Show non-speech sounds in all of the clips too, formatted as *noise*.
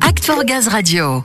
Act for Gaz Radio.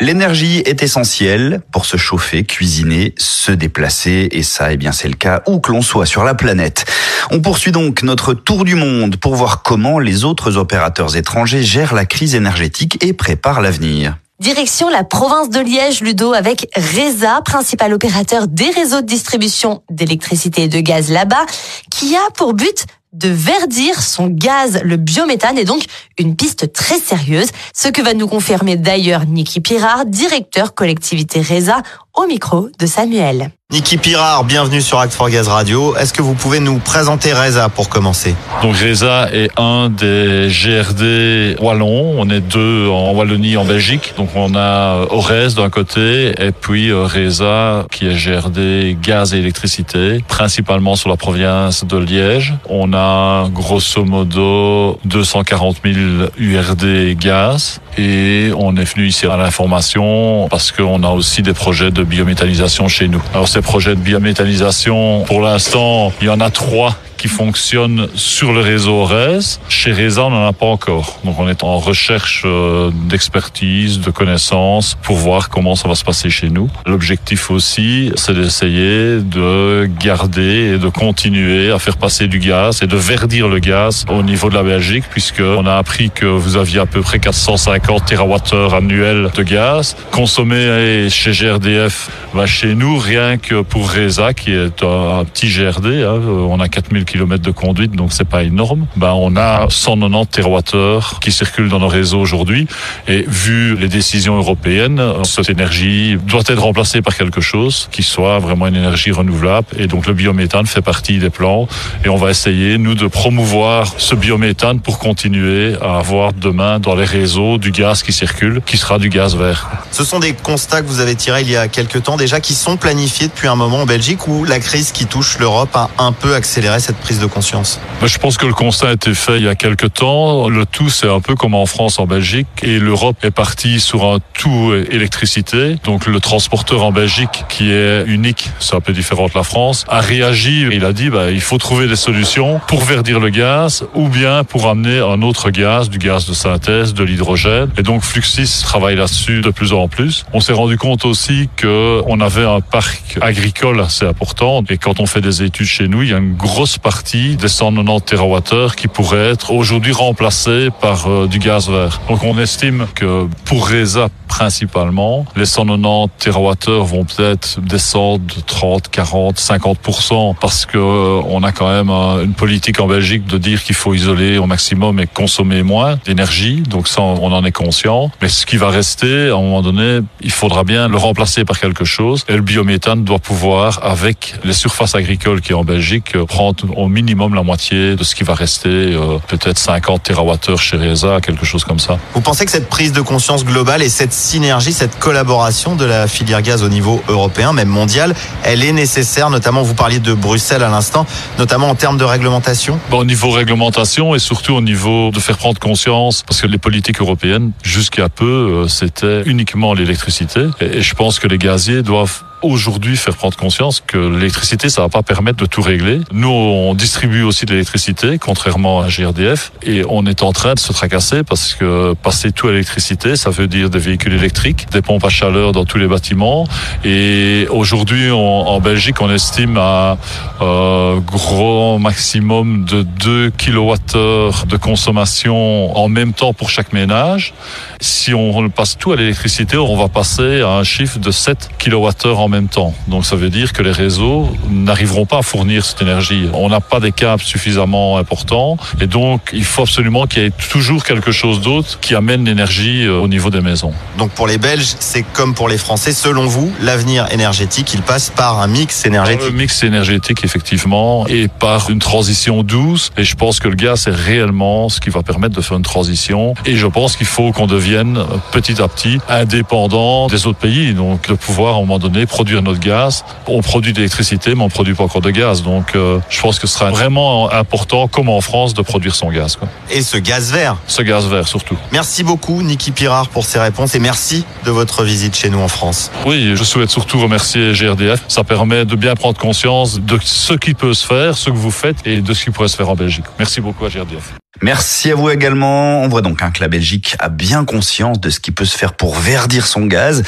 L'énergie est essentielle pour se chauffer, cuisiner, se déplacer, et ça, eh bien, c'est le cas où que l'on soit sur la planète. On poursuit donc notre tour du monde pour voir comment les autres opérateurs étrangers gèrent la crise énergétique et préparent l'avenir. Direction la province de Liège, Ludo, avec RESA, principal opérateur des réseaux de distribution d'électricité et de gaz là-bas, qui a pour but de verdir son gaz, le biométhane, est donc une piste très sérieuse, ce que va nous confirmer d'ailleurs Niki Pirard, directeur collectivité RESA, au micro de Samuel. Niki Pirard, bienvenue sur Act for Gaz Radio. Est-ce que vous pouvez nous présenter RESA pour commencer? Donc RESA est un des GRD wallons. On est deux en Wallonie, en Belgique. Donc on a Ores d'un côté et puis euh, RESA qui est GRD gaz et électricité, principalement sur la province de Liège. On a grosso modo 240 000 URD gaz et on est venu ici à l'information parce qu'on a aussi des projets de biométhanisation chez nous. Alors ces projets de biométhanisation, pour l'instant, il y en a trois qui fonctionnent sur le réseau ORES. Chez RESA, on n'en a pas encore. Donc on est en recherche euh, d'expertise, de connaissances pour voir comment ça va se passer chez nous. L'objectif aussi, c'est d'essayer de garder et de continuer à faire passer du gaz et de verdir le gaz au niveau de la Belgique puisque on a appris que vous aviez à peu près 450 TWh annuels de gaz consommés chez GRDF. Bah, chez nous, rien que pour RESA, qui est un, petit GRD, hein, on a 4000 km de conduite, donc c'est pas énorme. Ben, on a 190 TWh qui circulent dans nos réseaux aujourd'hui. Et vu les décisions européennes, cette énergie doit être remplacée par quelque chose qui soit vraiment une énergie renouvelable. Et donc le biométhane fait partie des plans. Et on va essayer, nous, de promouvoir ce biométhane pour continuer à avoir demain dans les réseaux du gaz qui circule, qui sera du gaz vert. Ce sont des constats que vous avez tirés il y a quelques temps déjà, qui sont planifiés depuis un moment en Belgique, où la crise qui touche l'Europe a un peu accéléré cette prise de conscience Je pense que le constat a été fait il y a quelques temps. Le tout, c'est un peu comme en France, en Belgique. Et l'Europe est partie sur un tout électricité. Donc le transporteur en Belgique, qui est unique, c'est un peu différent de la France, a réagi. Il a dit, bah, il faut trouver des solutions pour verdir le gaz ou bien pour amener un autre gaz, du gaz de synthèse, de l'hydrogène. Et donc Fluxis travaille là-dessus de plus en plus. On s'est rendu compte aussi que on avait un parc agricole assez important. Et quand on fait des études chez nous, il y a une grosse partie des 190 TWh qui pourraient être aujourd'hui remplacés par euh, du gaz vert. Donc on estime que pour RESA principalement, les 190 TWh vont peut-être descendre de 30, 40, 50% parce que euh, on a quand même euh, une politique en Belgique de dire qu'il faut isoler au maximum et consommer moins d'énergie. Donc ça, on en est conscient. Mais ce qui va rester, à un moment donné, il faudra bien le remplacer par quelque chose. Et le biométhane doit pouvoir, avec les surfaces agricoles qui en Belgique, prendre au minimum la moitié de ce qui va rester, euh, peut-être 50 TWh chez RESA, quelque chose comme ça. Vous pensez que cette prise de conscience globale et cette synergie, cette collaboration de la filière gaz au niveau européen, même mondial, elle est nécessaire, notamment vous parliez de Bruxelles à l'instant, notamment en termes de réglementation bon, Au niveau réglementation et surtout au niveau de faire prendre conscience, parce que les politiques européennes, jusqu'à peu, euh, c'était uniquement l'électricité. Et je pense que les gaziers doivent aujourd'hui faire prendre conscience que l'électricité, ça va pas permettre de tout régler. Nous, on distribue aussi de l'électricité, contrairement à GRDF, et on est en train de se tracasser parce que passer tout à l'électricité, ça veut dire des véhicules électriques, des pompes à chaleur dans tous les bâtiments. Et aujourd'hui, en Belgique, on estime à euh, gros maximum de 2 kWh de consommation en même temps pour chaque ménage. Si on passe tout à l'électricité, on va passer à un chiffre de 7 kWh en même temps. Donc ça veut dire que les réseaux n'arriveront pas à fournir cette énergie. On n'a pas des câbles suffisamment importants et donc il faut absolument qu'il y ait toujours quelque chose d'autre qui amène l'énergie euh, au niveau des maisons. Donc pour les Belges, c'est comme pour les Français. Selon vous, l'avenir énergétique, il passe par un mix énergétique? Un mix énergétique effectivement et par une transition douce. Et je pense que le gaz c'est réellement ce qui va permettre de faire une transition. Et je pense qu'il faut qu'on devienne petit à petit indépendant des autres pays. Donc de pouvoir à un moment donné produire notre gaz. On produit de l'électricité, mais on produit pas encore de gaz. Donc, euh, je pense que ce sera vraiment important, comme en France, de produire son gaz. Quoi. Et ce gaz vert. Ce gaz vert, surtout. Merci beaucoup, Niki Pirard, pour ces réponses et merci de votre visite chez nous en France. Oui, je souhaite surtout remercier GRDF. Ça permet de bien prendre conscience de ce qui peut se faire, ce que vous faites et de ce qui pourrait se faire en Belgique. Merci beaucoup à GRDF. Merci à vous également. On voit donc hein, que la Belgique a bien conscience de ce qui peut se faire pour verdir son gaz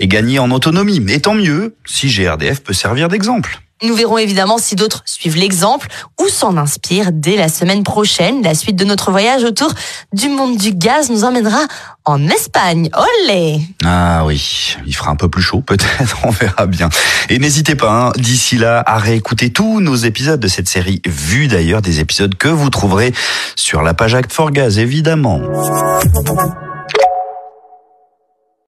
et gagner en autonomie. Et tant mieux si GRDF peut servir d'exemple. Nous verrons évidemment si d'autres suivent l'exemple ou s'en inspirent dès la semaine prochaine. La suite de notre voyage autour du monde du gaz nous emmènera en Espagne. Olé Ah oui, il fera un peu plus chaud peut-être, *laughs* on verra bien. Et n'hésitez pas, hein, d'ici là, à réécouter tous nos épisodes de cette série, vus d'ailleurs des épisodes que vous trouverez sur la page Act for Gaz, évidemment.